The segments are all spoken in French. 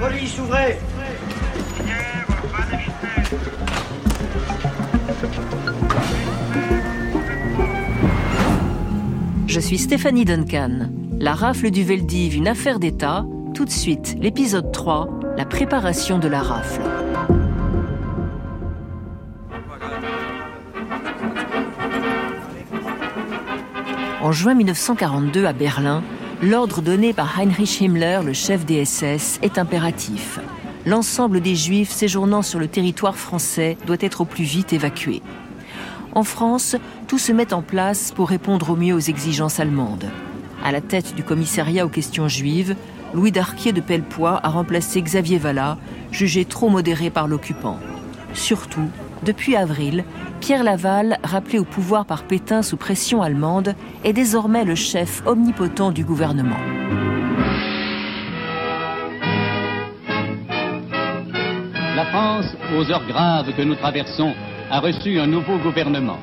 Police, ouvrez Je suis Stéphanie Duncan. La rafle du Veldiv, une affaire d'État. Tout de suite, l'épisode 3, la préparation de la rafle. En juin 1942, à Berlin, l'ordre donné par Heinrich Himmler, le chef des SS, est impératif. L'ensemble des Juifs séjournant sur le territoire français doit être au plus vite évacué. En France, tout se met en place pour répondre au mieux aux exigences allemandes. À la tête du commissariat aux questions juives, Louis Darquier de Pellepoix a remplacé Xavier Vallat, jugé trop modéré par l'occupant. Surtout, depuis avril, Pierre Laval, rappelé au pouvoir par Pétain sous pression allemande, est désormais le chef omnipotent du gouvernement. La France, aux heures graves que nous traversons, a reçu un nouveau gouvernement.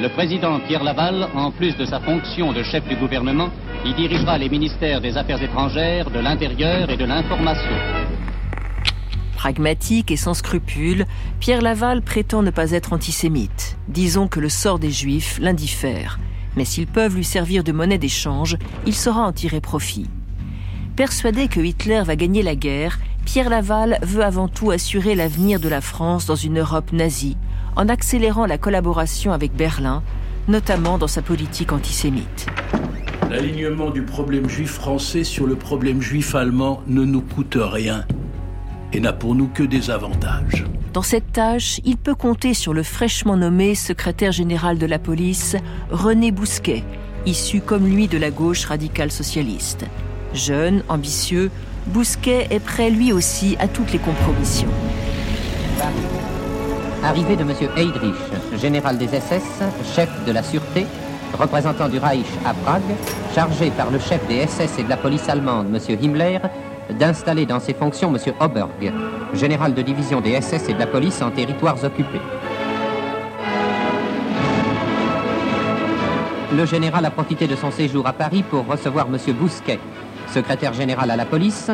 Le président Pierre Laval, en plus de sa fonction de chef du gouvernement, y dirigera les ministères des Affaires étrangères, de l'Intérieur et de l'Information. Pragmatique et sans scrupules, Pierre Laval prétend ne pas être antisémite. Disons que le sort des Juifs l'indiffère. Mais s'ils peuvent lui servir de monnaie d'échange, il saura en tirer profit. Persuadé que Hitler va gagner la guerre, Pierre Laval veut avant tout assurer l'avenir de la France dans une Europe nazie, en accélérant la collaboration avec Berlin, notamment dans sa politique antisémite. L'alignement du problème juif français sur le problème juif allemand ne nous coûte rien et n'a pour nous que des avantages. Dans cette tâche, il peut compter sur le fraîchement nommé secrétaire général de la police, René Bousquet, issu comme lui de la gauche radicale socialiste. Jeune, ambitieux, Bousquet est prêt lui aussi à toutes les compromissions. Arrivée de M. Heydrich, général des SS, chef de la sûreté, représentant du Reich à Prague, chargé par le chef des SS et de la police allemande, M. Himmler, d'installer dans ses fonctions M. Oberg, général de division des SS et de la police en territoires occupés. Le général a profité de son séjour à Paris pour recevoir M. Bousquet, secrétaire général à la police.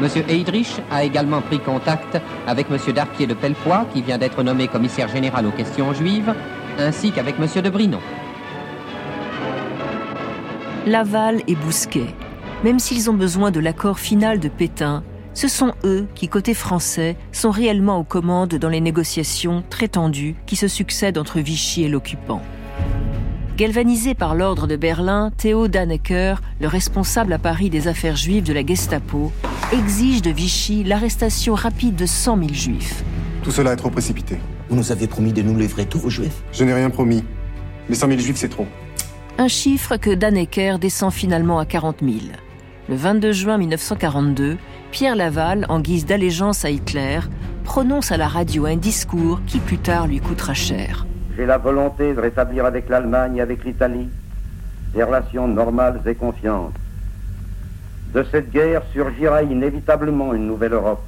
M. Heydrich a également pris contact avec M. Darquier de Pellepoix, qui vient d'être nommé commissaire général aux questions juives, ainsi qu'avec M. de Brinon. Laval et Bousquet, même s'ils ont besoin de l'accord final de Pétain, ce sont eux qui, côté français, sont réellement aux commandes dans les négociations très tendues qui se succèdent entre Vichy et l'occupant. Galvanisé par l'ordre de Berlin, Théo Dannecker, le responsable à Paris des affaires juives de la Gestapo, exige de Vichy l'arrestation rapide de 100 000 juifs. Tout cela est trop précipité. Vous nous avez promis de nous livrer tous vos juifs? Je n'ai rien promis. Mais 100 000 juifs, c'est trop. Un chiffre que Dannecker descend finalement à 40 000. Le 22 juin 1942, Pierre Laval, en guise d'allégeance à Hitler, prononce à la radio un discours qui plus tard lui coûtera cher. J'ai la volonté de rétablir avec l'Allemagne et avec l'Italie des relations normales et confiantes. De cette guerre surgira inévitablement une nouvelle Europe.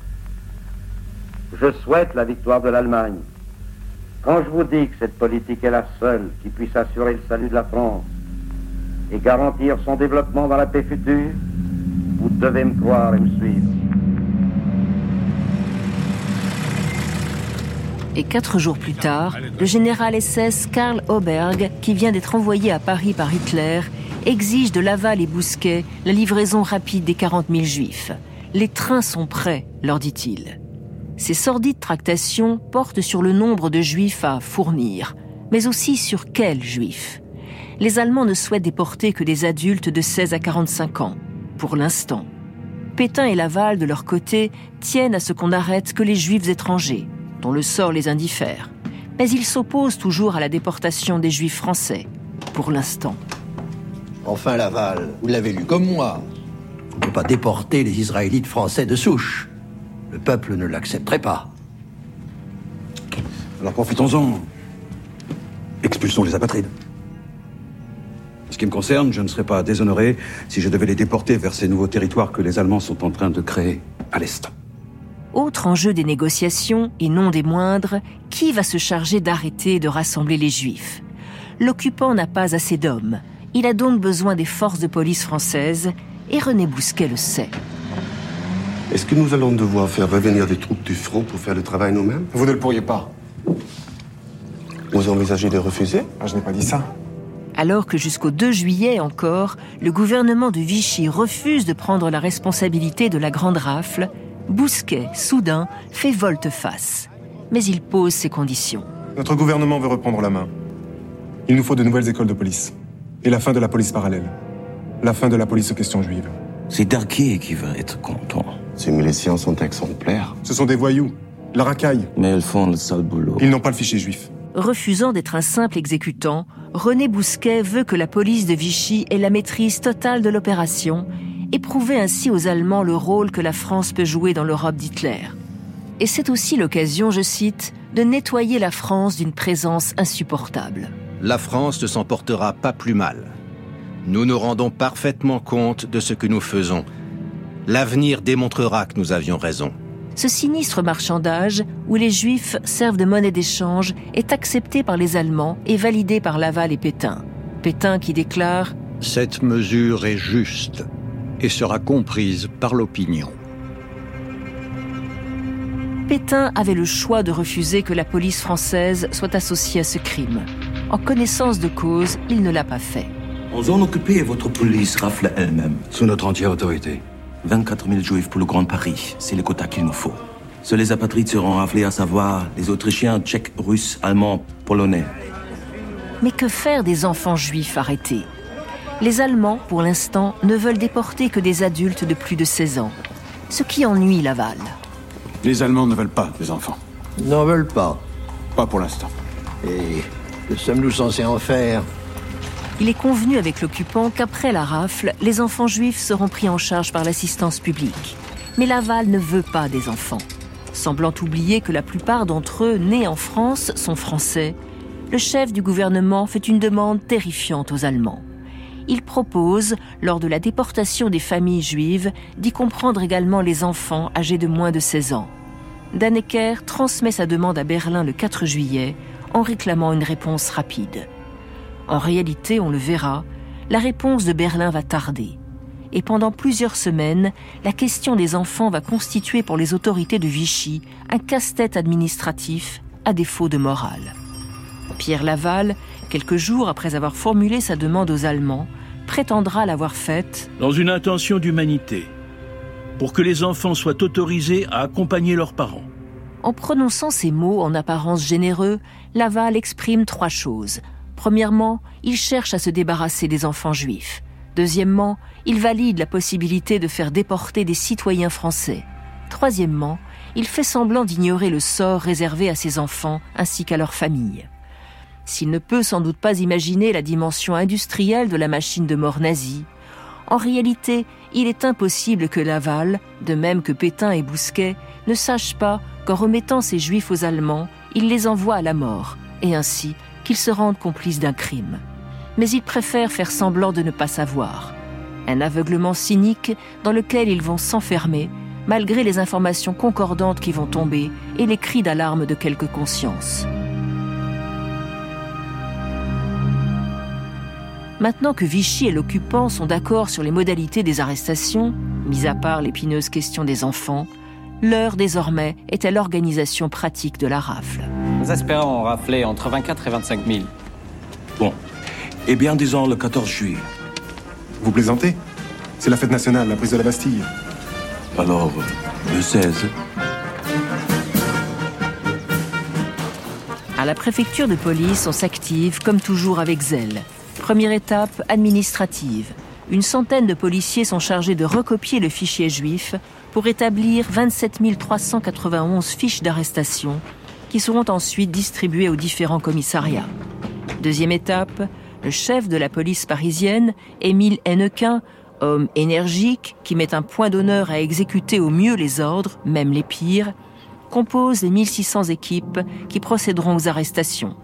Je souhaite la victoire de l'Allemagne. Quand je vous dis que cette politique est la seule qui puisse assurer le salut de la France et garantir son développement dans la paix future, vous devez me et me suivre. Et quatre jours plus tard, le général SS Karl Oberg, qui vient d'être envoyé à Paris par Hitler, exige de Laval et Bousquet la livraison rapide des 40 000 juifs. Les trains sont prêts, leur dit-il. Ces sordides tractations portent sur le nombre de juifs à fournir, mais aussi sur quels juifs. Les Allemands ne souhaitent déporter que des adultes de 16 à 45 ans, pour l'instant. Pétain et Laval, de leur côté, tiennent à ce qu'on n'arrête que les juifs étrangers, dont le sort les indiffère. Mais ils s'opposent toujours à la déportation des juifs français, pour l'instant. Enfin, Laval, vous l'avez lu comme moi. On ne peut pas déporter les Israélites français de souche. Le peuple ne l'accepterait pas. Alors profitons-en. Expulsons les apatrides. Ce qui me concerne, je ne serais pas déshonoré si je devais les déporter vers ces nouveaux territoires que les Allemands sont en train de créer à l'Est. Autre enjeu des négociations, et non des moindres, qui va se charger d'arrêter et de rassembler les Juifs? L'occupant n'a pas assez d'hommes. Il a donc besoin des forces de police françaises et René Bousquet le sait. Est-ce que nous allons devoir faire revenir des troupes du front pour faire le travail nous-mêmes? Vous ne le pourriez pas. Vous envisagez de refuser? Ah, Je n'ai pas dit ça. Alors que jusqu'au 2 juillet encore, le gouvernement de Vichy refuse de prendre la responsabilité de la grande rafle, Bousquet, soudain, fait volte-face. Mais il pose ses conditions. Notre gouvernement veut reprendre la main. Il nous faut de nouvelles écoles de police. Et la fin de la police parallèle. La fin de la police aux questions juives. C'est Darquier qui va être content. Ces miliciens sont exemplaires. Ce sont des voyous. La racaille. Mais ils font le sale boulot. Ils n'ont pas le fichier juif. Refusant d'être un simple exécutant, René Bousquet veut que la police de Vichy ait la maîtrise totale de l'opération et prouver ainsi aux Allemands le rôle que la France peut jouer dans l'Europe d'Hitler. Et c'est aussi l'occasion, je cite, de nettoyer la France d'une présence insupportable. La France ne s'en portera pas plus mal. Nous nous rendons parfaitement compte de ce que nous faisons. L'avenir démontrera que nous avions raison. Ce sinistre marchandage, où les Juifs servent de monnaie d'échange, est accepté par les Allemands et validé par Laval et Pétain. Pétain qui déclare ⁇ Cette mesure est juste et sera comprise par l'opinion. Pétain avait le choix de refuser que la police française soit associée à ce crime. En connaissance de cause, il ne l'a pas fait. En zone occupée, votre police rafle elle-même. Sous notre entière autorité. 24 000 juifs pour le Grand Paris, c'est le quota qu'il nous faut. Seuls les apatrides seront raflés, à savoir les Autrichiens, Tchèques, Russes, Allemands, Polonais. Mais que faire des enfants juifs arrêtés? Les Allemands, pour l'instant, ne veulent déporter que des adultes de plus de 16 ans. Ce qui ennuie Laval. Les Allemands ne veulent pas des enfants. N'en veulent pas. Pas pour l'instant. Et que sommes-nous censés en faire? Il est convenu avec l'occupant qu'après la rafle, les enfants juifs seront pris en charge par l'assistance publique. Mais Laval ne veut pas des enfants. Semblant oublier que la plupart d'entre eux, nés en France, sont français, le chef du gouvernement fait une demande terrifiante aux Allemands. Il propose, lors de la déportation des familles juives, d'y comprendre également les enfants âgés de moins de 16 ans. Dannecker transmet sa demande à Berlin le 4 juillet en réclamant une réponse rapide. En réalité, on le verra, la réponse de Berlin va tarder. Et pendant plusieurs semaines, la question des enfants va constituer pour les autorités de Vichy un casse-tête administratif à défaut de morale. Pierre Laval, quelques jours après avoir formulé sa demande aux Allemands, prétendra l'avoir faite dans une intention d'humanité, pour que les enfants soient autorisés à accompagner leurs parents. En prononçant ces mots en apparence généreux, Laval exprime trois choses. Premièrement, il cherche à se débarrasser des enfants juifs. Deuxièmement, il valide la possibilité de faire déporter des citoyens français. Troisièmement, il fait semblant d'ignorer le sort réservé à ses enfants ainsi qu'à leurs familles. S'il ne peut sans doute pas imaginer la dimension industrielle de la machine de mort nazie, en réalité, il est impossible que Laval, de même que Pétain et Bousquet, ne sache pas qu'en remettant ces juifs aux Allemands, il les envoie à la mort, et ainsi qu'ils se rendent complices d'un crime. Mais ils préfèrent faire semblant de ne pas savoir. Un aveuglement cynique dans lequel ils vont s'enfermer, malgré les informations concordantes qui vont tomber et les cris d'alarme de quelques consciences. Maintenant que Vichy et l'occupant sont d'accord sur les modalités des arrestations, mis à part l'épineuse question des enfants, l'heure désormais est à l'organisation pratique de la rafle. Nous espérons rafler entre 24 et 25 000. Bon. Eh bien, disons le 14 juillet. Vous plaisantez? C'est la fête nationale, la prise de la Bastille. Alors, le 16 À la préfecture de police, on s'active, comme toujours, avec zèle. Première étape, administrative. Une centaine de policiers sont chargés de recopier le fichier juif pour établir 27 391 fiches d'arrestation qui seront ensuite distribués aux différents commissariats. Deuxième étape, le chef de la police parisienne, Émile Hennequin, homme énergique qui met un point d'honneur à exécuter au mieux les ordres, même les pires, compose les 1600 équipes qui procéderont aux arrestations.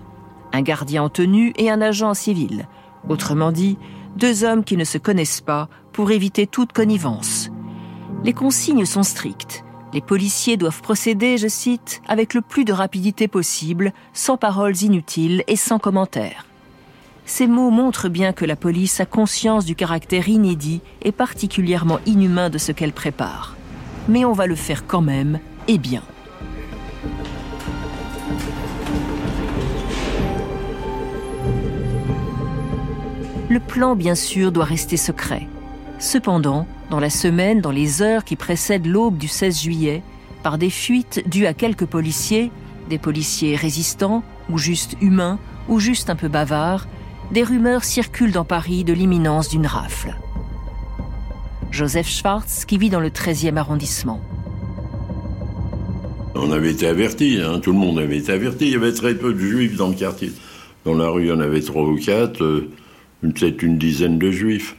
Un gardien en tenue et un agent en civil. Autrement dit, deux hommes qui ne se connaissent pas pour éviter toute connivence. Les consignes sont strictes. Les policiers doivent procéder, je cite, avec le plus de rapidité possible, sans paroles inutiles et sans commentaires. Ces mots montrent bien que la police a conscience du caractère inédit et particulièrement inhumain de ce qu'elle prépare. Mais on va le faire quand même, et bien. Le plan, bien sûr, doit rester secret. Cependant, dans la semaine, dans les heures qui précèdent l'aube du 16 juillet, par des fuites dues à quelques policiers, des policiers résistants, ou juste humains, ou juste un peu bavards, des rumeurs circulent dans Paris de l'imminence d'une rafle. Joseph Schwartz, qui vit dans le 13e arrondissement. On avait été averti, hein, tout le monde avait été averti. Il y avait très peu de juifs dans le quartier. Dans la rue, il y en avait trois ou quatre, euh, peut-être une dizaine de juifs.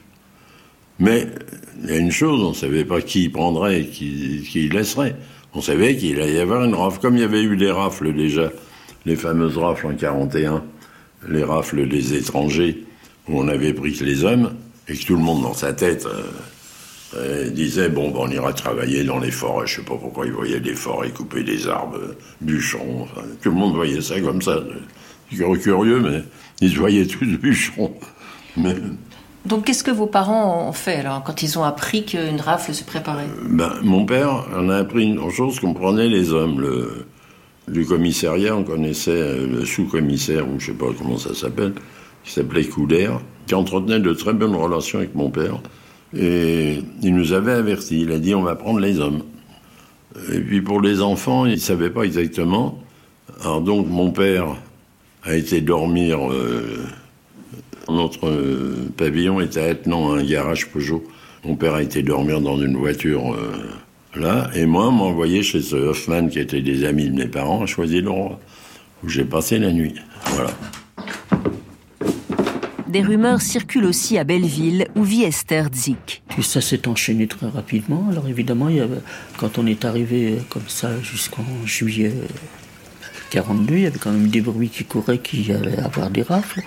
Mais il y a une chose, on ne savait pas qui prendrait et qui, laisserait. On savait qu'il allait y avoir une rafle, comme il y avait eu des rafles déjà, les fameuses rafles en 41, les rafles des étrangers, où on avait pris que les hommes, et que tout le monde dans sa tête euh, euh, disait bon, ben, on ira travailler dans les forêts. Je sais pas pourquoi ils voyaient des forêts, couper des arbres, euh, bûcherons. Tout le monde voyait ça comme ça. C'est curieux, mais ils voyaient tous bûcherons. Donc qu'est-ce que vos parents ont fait quand ils ont appris qu'une rafle se préparait? Ben, Mon père en a appris une chose qu'on prenait les hommes. Le, du commissariat, on connaissait euh, le sous-commissaire, ou je sais pas comment ça s'appelle, qui s'appelait Couder, qui entretenait de très bonnes relations avec mon père. Et il nous avait avertis, il a dit on va prendre les hommes. Et puis pour les enfants, il ne savait pas exactement. Alors donc mon père a été dormir... Euh, notre euh, pavillon était attenant à un garage Peugeot. Mon père a été dormir dans une voiture euh, là, et moi, m'a envoyé chez ce Hoffman qui était des amis de mes parents à choisir l'endroit où j'ai passé la nuit. Voilà. Des rumeurs circulent aussi à Belleville, où vit Esther Zik. Puis ça s'est enchaîné très rapidement. Alors évidemment, il y avait, quand on est arrivé comme ça jusqu'en juillet 42, il y avait quand même des bruits qui couraient qu'il allait avoir des rafles.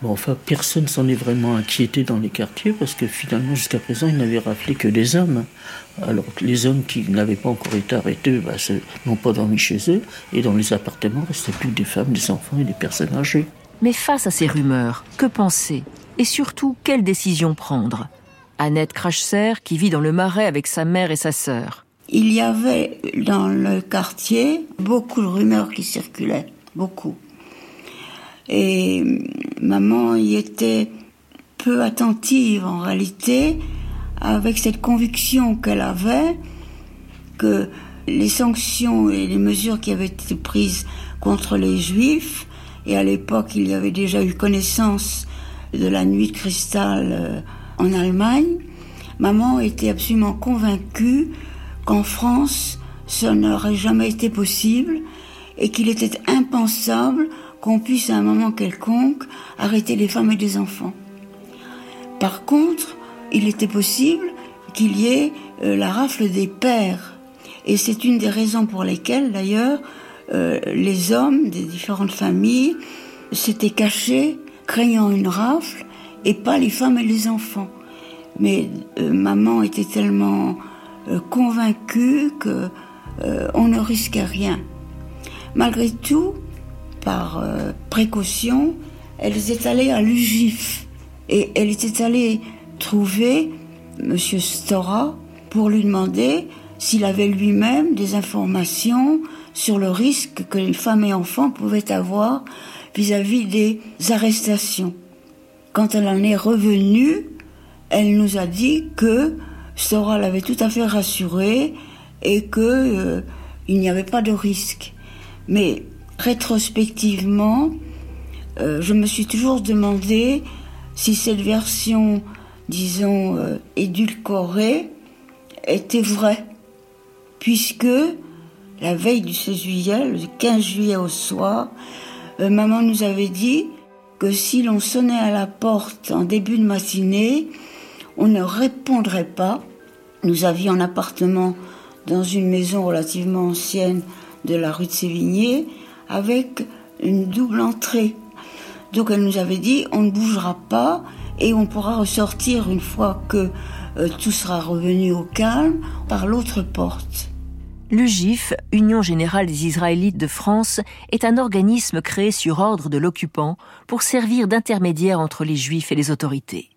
Bon, enfin, personne s'en est vraiment inquiété dans les quartiers parce que finalement, jusqu'à présent, ils n'avaient raflé que des hommes. Alors que les hommes qui n'avaient pas encore été arrêtés bah, n'ont pas dormi chez eux et dans les appartements, restaient plus des femmes, des enfants et des personnes âgées. Mais face à ces rumeurs, que penser? Et surtout, quelle décision prendre? Annette Crachser, qui vit dans le Marais avec sa mère et sa sœur. Il y avait dans le quartier beaucoup de rumeurs qui circulaient, beaucoup. Et maman y était peu attentive en réalité, avec cette conviction qu'elle avait que les sanctions et les mesures qui avaient été prises contre les juifs, et à l'époque il y avait déjà eu connaissance de la nuit de cristal euh, en Allemagne, maman était absolument convaincue qu'en France, ça n'aurait jamais été possible et qu'il était impensable qu'on puisse à un moment quelconque arrêter les femmes et les enfants. Par contre, il était possible qu'il y ait euh, la rafle des pères. Et c'est une des raisons pour lesquelles, d'ailleurs, euh, les hommes des différentes familles s'étaient cachés, craignant une rafle, et pas les femmes et les enfants. Mais euh, maman était tellement euh, convaincue que euh, on ne risquait rien. Malgré tout, par euh, précaution, elle est allée à l'UGIF et elle était allée trouver Monsieur Stora pour lui demander s'il avait lui-même des informations sur le risque que les femmes et enfants pouvaient avoir vis-à-vis -vis des arrestations. Quand elle en est revenue, elle nous a dit que Sora l'avait tout à fait rassuré et que euh, il n'y avait pas de risque. Mais rétrospectivement, euh, je me suis toujours demandé si cette version, disons, euh, édulcorée était vraie, puisque la veille du 16 juillet, le 15 juillet au soir, maman nous avait dit que si l'on sonnait à la porte en début de matinée, on ne répondrait pas. Nous avions un appartement dans une maison relativement ancienne de la rue de Sévigné avec une double entrée. Donc elle nous avait dit on ne bougera pas et on pourra ressortir une fois que euh, tout sera revenu au calme par l'autre porte. L'UGIF, Union générale des Israélites de France, est un organisme créé sur ordre de l'occupant pour servir d'intermédiaire entre les Juifs et les autorités.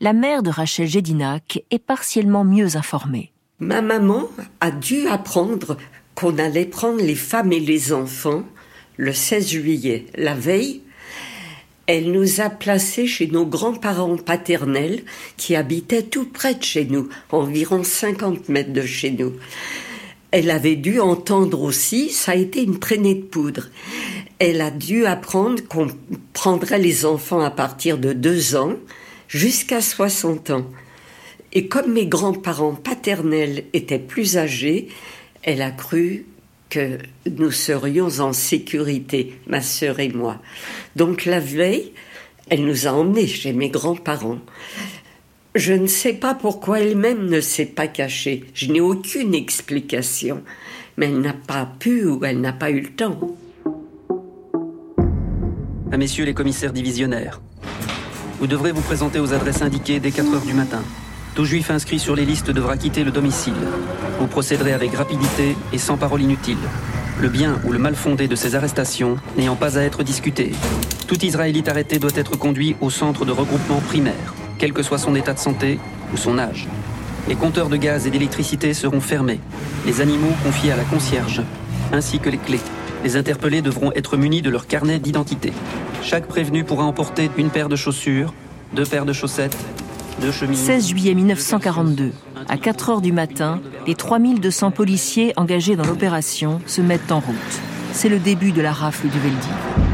La mère de Rachel Gédinac est partiellement mieux informée. Ma maman a dû apprendre qu'on allait prendre les femmes et les enfants le 16 juillet, la veille. Elle nous a placés chez nos grands-parents paternels qui habitaient tout près de chez nous, environ 50 mètres de chez nous elle avait dû entendre aussi, ça a été une traînée de poudre. Elle a dû apprendre qu'on prendrait les enfants à partir de deux ans jusqu'à 60 ans. Et comme mes grands-parents paternels étaient plus âgés, elle a cru que nous serions en sécurité, ma sœur et moi. Donc la veille, elle nous a emmenés chez mes grands-parents. Je ne sais pas pourquoi elle-même ne s'est pas cachée. Je n'ai aucune explication. Mais elle n'a pas pu ou elle n'a pas eu le temps. À messieurs les commissaires divisionnaires, vous devrez vous présenter aux adresses indiquées dès 4 heures du matin. Tout juif inscrit sur les listes devra quitter le domicile. Vous procéderez avec rapidité et sans parole inutile. Le bien ou le mal fondé de ces arrestations n'ayant pas à être discuté. Tout Israélite arrêté doit être conduit au centre de regroupement primaire quel que soit son état de santé ou son âge. Les compteurs de gaz et d'électricité seront fermés, les animaux confiés à la concierge, ainsi que les clés. Les interpellés devront être munis de leur carnet d'identité. Chaque prévenu pourra emporter une paire de chaussures, deux paires de chaussettes, deux chemises. 16 juillet 1942, à 4 heures du matin, les 3200 policiers engagés dans l'opération se mettent en route. C'est le début de la rafle du Veldiv.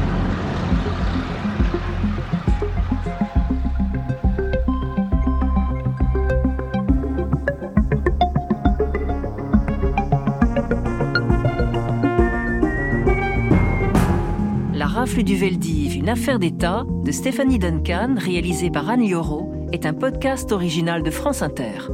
Rafle du Veldiv, une affaire d'État de Stéphanie Duncan, réalisée par Anne Lioro, est un podcast original de France Inter.